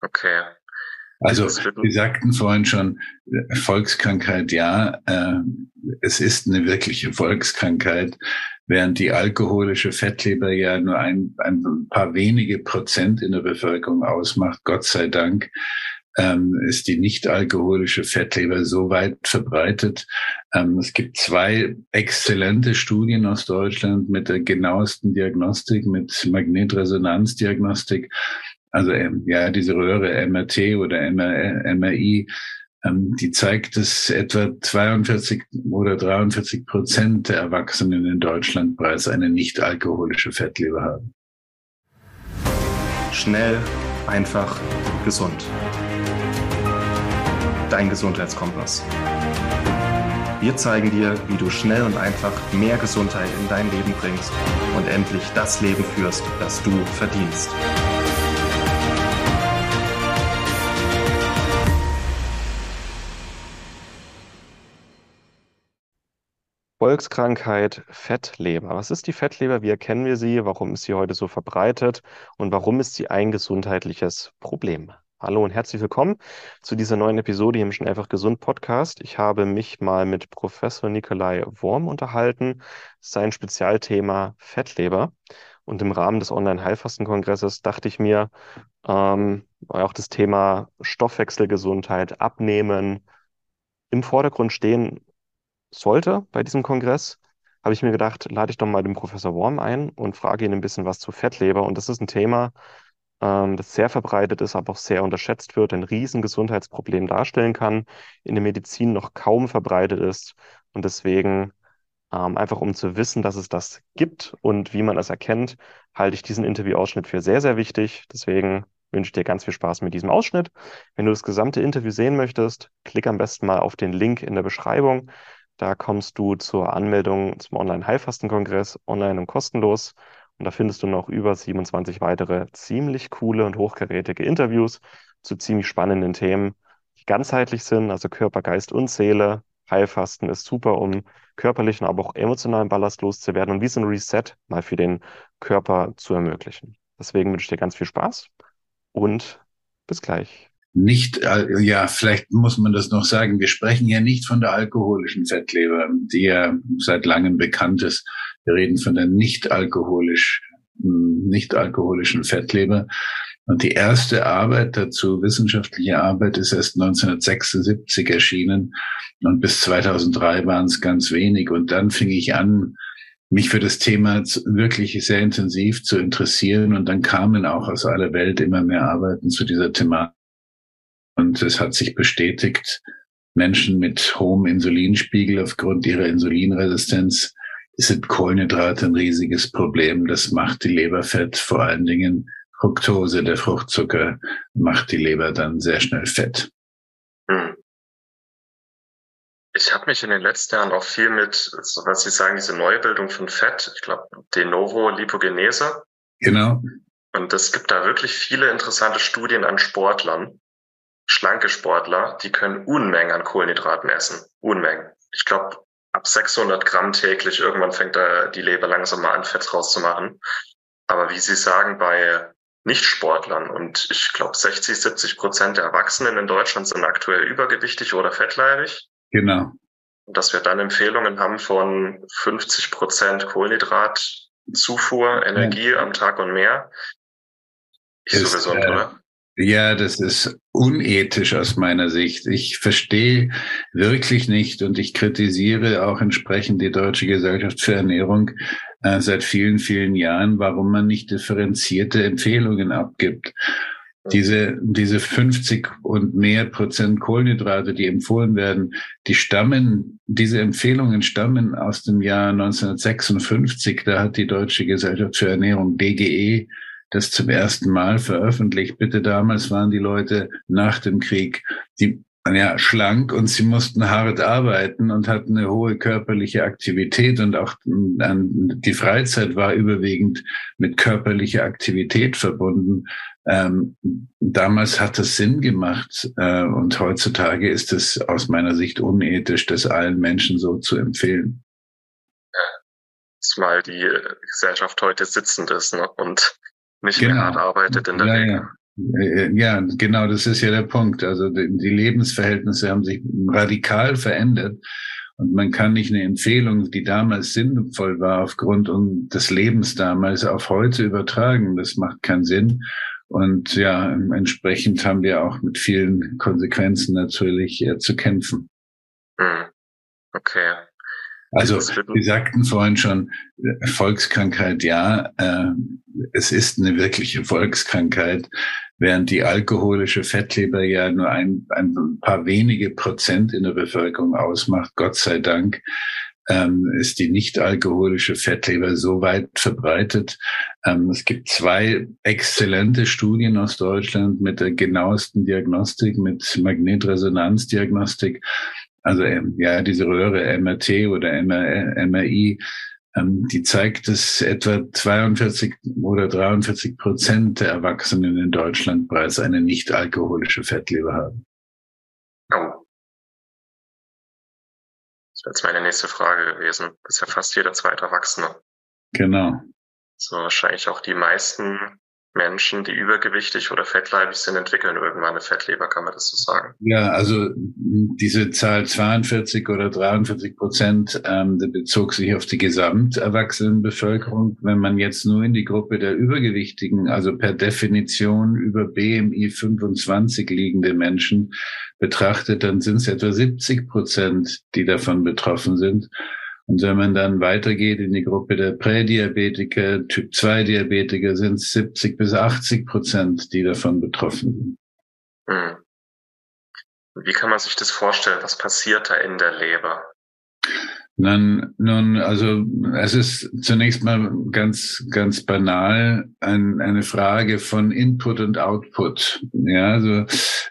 Okay. Also wir sagten vorhin schon, Volkskrankheit ja, äh, es ist eine wirkliche Volkskrankheit, während die alkoholische Fettleber ja nur ein, ein paar wenige Prozent in der Bevölkerung ausmacht, Gott sei Dank, ähm, ist die nicht-alkoholische Fettleber so weit verbreitet. Ähm, es gibt zwei exzellente Studien aus Deutschland mit der genauesten Diagnostik, mit Magnetresonanzdiagnostik also ähm, ja, diese Röhre MRT oder MR, MRI, ähm, die zeigt, dass etwa 42 oder 43 Prozent der Erwachsenen in Deutschland bereits eine nicht alkoholische Fettleber haben. Schnell, einfach, gesund. Dein Gesundheitskompass. Wir zeigen dir, wie du schnell und einfach mehr Gesundheit in dein Leben bringst und endlich das Leben führst, das du verdienst. Volkskrankheit Fettleber. Was ist die Fettleber? Wie erkennen wir sie? Warum ist sie heute so verbreitet? Und warum ist sie ein gesundheitliches Problem? Hallo und herzlich willkommen zu dieser neuen Episode hier im Schon einfach gesund Podcast. Ich habe mich mal mit Professor Nikolai Worm unterhalten. Sein Spezialthema Fettleber. Und im Rahmen des Online-Heilfastenkongresses dachte ich mir, ähm, auch das Thema Stoffwechselgesundheit, Abnehmen im Vordergrund stehen sollte bei diesem Kongress, habe ich mir gedacht, lade ich doch mal den Professor Worm ein und frage ihn ein bisschen was zu Fettleber. Und das ist ein Thema, ähm, das sehr verbreitet ist, aber auch sehr unterschätzt wird, ein Riesengesundheitsproblem darstellen kann, in der Medizin noch kaum verbreitet ist. Und deswegen, ähm, einfach um zu wissen, dass es das gibt und wie man das erkennt, halte ich diesen Interviewausschnitt für sehr, sehr wichtig. Deswegen wünsche ich dir ganz viel Spaß mit diesem Ausschnitt. Wenn du das gesamte Interview sehen möchtest, klick am besten mal auf den Link in der Beschreibung. Da kommst du zur Anmeldung zum Online-Heilfastenkongress online und kostenlos. Und da findest du noch über 27 weitere ziemlich coole und hochgerätige Interviews zu ziemlich spannenden Themen, die ganzheitlich sind, also Körper, Geist und Seele. Heilfasten ist super, um körperlichen, aber auch emotionalen Ballast loszuwerden und wie so ein Reset mal für den Körper zu ermöglichen. Deswegen wünsche ich dir ganz viel Spaß und bis gleich nicht, äh, ja, vielleicht muss man das noch sagen, wir sprechen ja nicht von der alkoholischen Fettleber, die ja seit langem bekannt ist. Wir reden von der nicht alkoholisch, hm, nicht alkoholischen Fettleber. Und die erste Arbeit dazu, wissenschaftliche Arbeit, ist erst 1976 erschienen. Und bis 2003 waren es ganz wenig. Und dann fing ich an, mich für das Thema wirklich sehr intensiv zu interessieren. Und dann kamen auch aus aller Welt immer mehr Arbeiten zu dieser Thematik. Und es hat sich bestätigt, Menschen mit hohem Insulinspiegel aufgrund ihrer Insulinresistenz sind Kohlenhydrate ein riesiges Problem. Das macht die Leberfett, vor allen Dingen Fructose, der Fruchtzucker, macht die Leber dann sehr schnell fett. Hm. Ich habe mich in den letzten Jahren auch viel mit, so was Sie sagen, diese Neubildung von Fett, ich glaube, De novo Lipogenese. Genau. Und es gibt da wirklich viele interessante Studien an Sportlern, schlanke Sportler, die können Unmengen an Kohlenhydraten essen. Unmengen. Ich glaube, ab 600 Gramm täglich, irgendwann fängt da die Leber langsam mal an, Fett rauszumachen. Aber wie Sie sagen, bei Nichtsportlern und ich glaube 60, 70 Prozent der Erwachsenen in Deutschland sind aktuell übergewichtig oder fettleibig. Genau. Und dass wir dann Empfehlungen haben von 50 Prozent Kohlenhydratzufuhr, Energie ja. am Tag und mehr. Ist, so gesund, äh, oder? Ja, das ist unethisch aus meiner Sicht. Ich verstehe wirklich nicht und ich kritisiere auch entsprechend die Deutsche Gesellschaft für Ernährung äh, seit vielen, vielen Jahren, warum man nicht differenzierte Empfehlungen abgibt. Diese, diese 50 und mehr Prozent Kohlenhydrate, die empfohlen werden, die stammen, diese Empfehlungen stammen aus dem Jahr 1956. Da hat die Deutsche Gesellschaft für Ernährung, DGE, das zum ersten Mal veröffentlicht. Bitte damals waren die Leute nach dem Krieg, die ja, schlank und sie mussten hart arbeiten und hatten eine hohe körperliche Aktivität und auch die Freizeit war überwiegend mit körperlicher Aktivität verbunden. Ähm, damals hat es Sinn gemacht äh, und heutzutage ist es aus meiner Sicht unethisch, das allen Menschen so zu empfehlen. Zumal die Gesellschaft heute sitzend ist ne? und nicht genau. mehr hart arbeitet in der ja, Regel. Ja. Äh, ja, genau, das ist ja der Punkt. Also die Lebensverhältnisse haben sich radikal verändert. Und man kann nicht eine Empfehlung, die damals sinnvoll war, aufgrund des Lebens damals auf heute übertragen. Das macht keinen Sinn. Und ja, entsprechend haben wir auch mit vielen Konsequenzen natürlich äh, zu kämpfen. Hm. Okay. Also, Sie sagten vorhin schon, Volkskrankheit, ja, äh, es ist eine wirkliche Volkskrankheit, während die alkoholische Fettleber ja nur ein, ein paar wenige Prozent in der Bevölkerung ausmacht, Gott sei Dank, ähm, ist die nicht-alkoholische Fettleber so weit verbreitet. Ähm, es gibt zwei exzellente Studien aus Deutschland mit der genauesten Diagnostik, mit Magnetresonanzdiagnostik also ähm, ja, diese Röhre MRT oder MR, MRI, ähm, die zeigt, dass etwa 42 oder 43 Prozent der Erwachsenen in Deutschland bereits eine nicht alkoholische Fettleber haben. Oh. Das wäre jetzt meine nächste Frage gewesen. Das ist ja fast jeder zweite Erwachsene. Genau. So wahrscheinlich auch die meisten Menschen, die übergewichtig oder fettleibig sind, entwickeln irgendwann eine Fettleber, kann man das so sagen? Ja, also diese Zahl 42 oder 43 Prozent, ähm, bezog sich auf die Gesamterwachsenenbevölkerung. Wenn man jetzt nur in die Gruppe der Übergewichtigen, also per Definition über BMI 25 liegende Menschen betrachtet, dann sind es etwa 70 Prozent, die davon betroffen sind. Und wenn man dann weitergeht in die Gruppe der Prädiabetiker, Typ-2-Diabetiker, sind es 70 bis 80 Prozent, die davon betroffen sind. Hm. Wie kann man sich das vorstellen? Was passiert da in der Leber? Nun, nun, also es ist zunächst mal ganz, ganz banal ein, eine Frage von Input und Output. Ja, also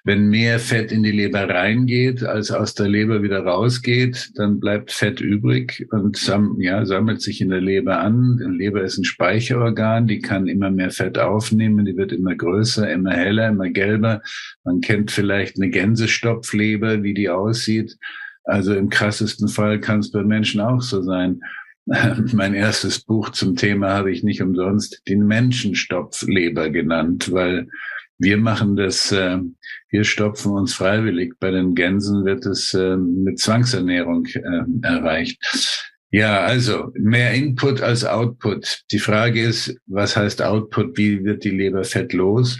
wenn mehr Fett in die Leber reingeht, als aus der Leber wieder rausgeht, dann bleibt Fett übrig und sam, ja, sammelt sich in der Leber an. Die Leber ist ein Speicherorgan, die kann immer mehr Fett aufnehmen, die wird immer größer, immer heller, immer gelber. Man kennt vielleicht eine Gänsestopfleber, wie die aussieht. Also im krassesten Fall kann es bei Menschen auch so sein. mein erstes Buch zum Thema habe ich nicht umsonst den Menschenstopfleber genannt, weil wir machen das, äh, wir stopfen uns freiwillig. Bei den Gänsen wird es äh, mit Zwangsernährung äh, erreicht. Ja, also mehr Input als Output. Die Frage ist, was heißt Output? Wie wird die Leber fett los?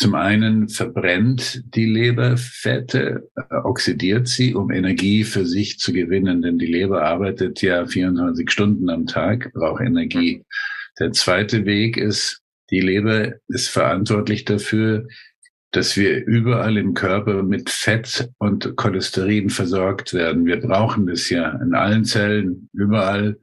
Zum einen verbrennt die Leber Fette, äh, oxidiert sie, um Energie für sich zu gewinnen, denn die Leber arbeitet ja 24 Stunden am Tag, braucht Energie. Der zweite Weg ist, die Leber ist verantwortlich dafür, dass wir überall im Körper mit Fett und Cholesterin versorgt werden. Wir brauchen das ja in allen Zellen, überall.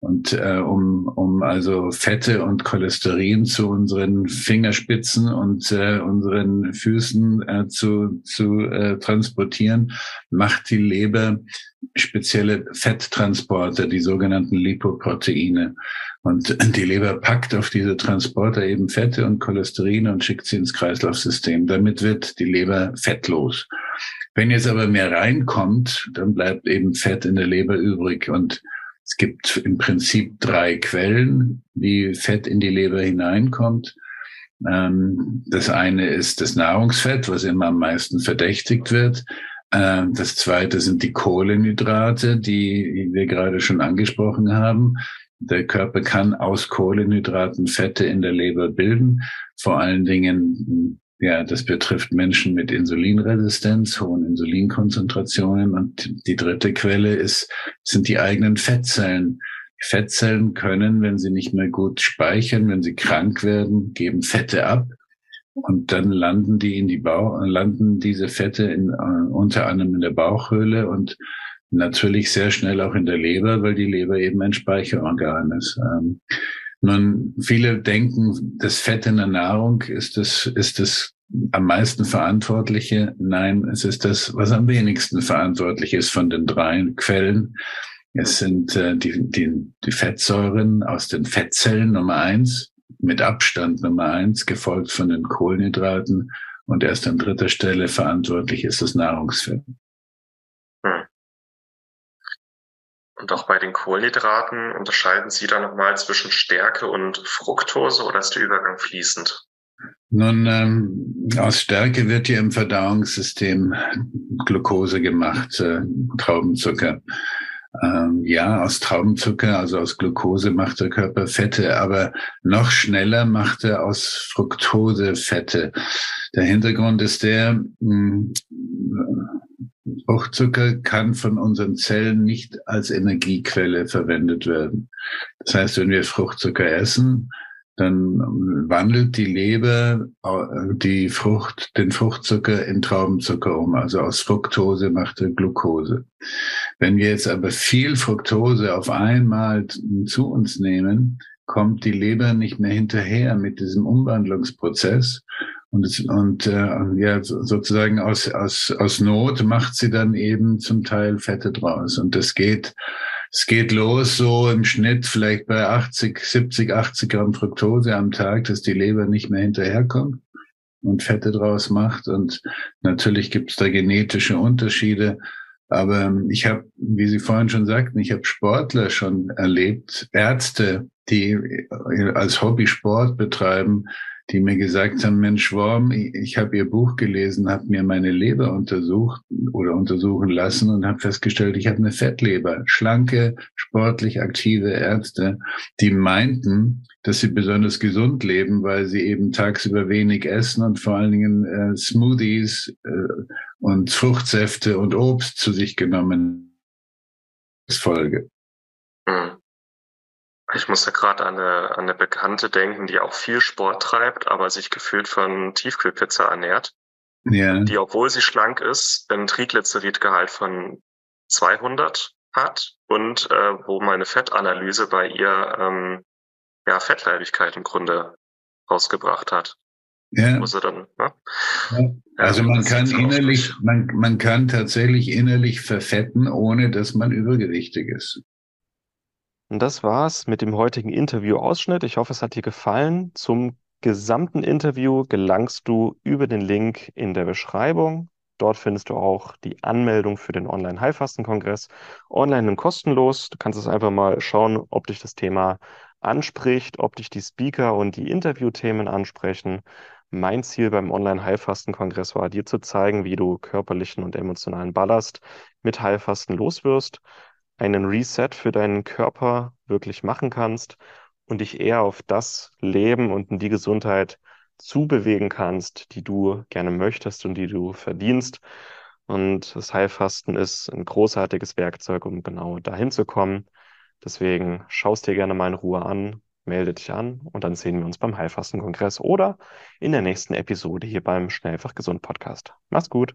Und äh, um, um also Fette und Cholesterin zu unseren Fingerspitzen und äh, unseren Füßen äh, zu, zu äh, transportieren, macht die Leber spezielle Fetttransporter, die sogenannten Lipoproteine. Und die Leber packt auf diese Transporter eben Fette und Cholesterin und schickt sie ins Kreislaufsystem. Damit wird die Leber fettlos. Wenn jetzt aber mehr reinkommt, dann bleibt eben Fett in der Leber übrig und es gibt im Prinzip drei Quellen, wie Fett in die Leber hineinkommt. Ähm, das eine ist das Nahrungsfett, was immer am meisten verdächtigt wird. Ähm, das zweite sind die Kohlenhydrate, die wir gerade schon angesprochen haben. Der Körper kann aus Kohlenhydraten Fette in der Leber bilden, vor allen Dingen ja, das betrifft Menschen mit Insulinresistenz, hohen Insulinkonzentrationen. Und die dritte Quelle ist, sind die eigenen Fettzellen. Die Fettzellen können, wenn sie nicht mehr gut speichern, wenn sie krank werden, geben Fette ab. Und dann landen die in die Bauch, landen diese Fette in, uh, unter anderem in der Bauchhöhle und natürlich sehr schnell auch in der Leber, weil die Leber eben ein Speicherorgan ist. Nun, viele denken, das Fett in der Nahrung ist das, ist das am meisten Verantwortliche. Nein, es ist das, was am wenigsten verantwortlich ist von den drei Quellen. Es sind äh, die, die, die Fettsäuren aus den Fettzellen Nummer eins, mit Abstand Nummer eins, gefolgt von den Kohlenhydraten und erst an dritter Stelle verantwortlich ist das Nahrungsfett. Und auch bei den Kohlenhydraten unterscheiden Sie da nochmal zwischen Stärke und Fructose oder ist der Übergang fließend? Nun, ähm, aus Stärke wird ja im Verdauungssystem Glucose gemacht, äh, Traubenzucker. Ähm, ja, aus Traubenzucker, also aus Glucose macht der Körper Fette, aber noch schneller macht er aus Fructose Fette. Der Hintergrund ist der, Fruchtzucker kann von unseren Zellen nicht als Energiequelle verwendet werden. Das heißt, wenn wir Fruchtzucker essen, dann wandelt die Leber äh, die Frucht, den Fruchtzucker in Traubenzucker um. Also aus Fructose macht er Glucose. Wenn wir jetzt aber viel Fructose auf einmal zu uns nehmen, kommt die Leber nicht mehr hinterher mit diesem Umwandlungsprozess. Und, und äh, ja, sozusagen aus, aus, aus Not macht sie dann eben zum Teil Fette draus. Und das geht es geht los so im Schnitt vielleicht bei 80, 70, 80 Gramm Fructose am Tag, dass die Leber nicht mehr hinterherkommt und Fette draus macht. Und natürlich gibt es da genetische Unterschiede. Aber ich habe, wie Sie vorhin schon sagten, ich habe Sportler schon erlebt, Ärzte, die als Hobby Sport betreiben, die mir gesagt haben, Mensch Worm, ich, ich habe Ihr Buch gelesen, habe mir meine Leber untersucht oder untersuchen lassen und habe festgestellt, ich habe eine Fettleber. Schlanke, sportlich aktive Ärzte, die meinten, dass sie besonders gesund leben, weil sie eben tagsüber wenig essen und vor allen Dingen äh, Smoothies äh, und Fruchtsäfte und Obst zu sich genommen. Folge. Mhm. Ich muss da gerade an eine, an eine Bekannte denken, die auch viel Sport treibt, aber sich gefühlt von Tiefkühlpizza ernährt. Ja. Die, obwohl sie schlank ist, ein Triglyceridgehalt von 200 hat und äh, wo meine Fettanalyse bei ihr ähm, ja Fettleibigkeit im Grunde rausgebracht hat. Ja. Muss er dann, ne? ja. Also man kann innerlich, man, man kann tatsächlich innerlich verfetten, ohne dass man übergewichtig ist. Und das war's mit dem heutigen Interview-Ausschnitt. Ich hoffe, es hat dir gefallen. Zum gesamten Interview gelangst du über den Link in der Beschreibung. Dort findest du auch die Anmeldung für den Online-Heilfasten-Kongress. Online und kostenlos. Du kannst es einfach mal schauen, ob dich das Thema anspricht, ob dich die Speaker und die Interviewthemen ansprechen. Mein Ziel beim Online-Heilfasten-Kongress war, dir zu zeigen, wie du körperlichen und emotionalen Ballast mit Heilfasten loswirst einen Reset für deinen Körper wirklich machen kannst und dich eher auf das Leben und in die Gesundheit zubewegen kannst, die du gerne möchtest und die du verdienst. Und das Heilfasten ist ein großartiges Werkzeug, um genau dahin zu kommen. Deswegen schaust dir gerne mal in Ruhe an, melde dich an und dann sehen wir uns beim Heilfastenkongress oder in der nächsten Episode hier beim Schnellfach Gesund Podcast. Mach's gut.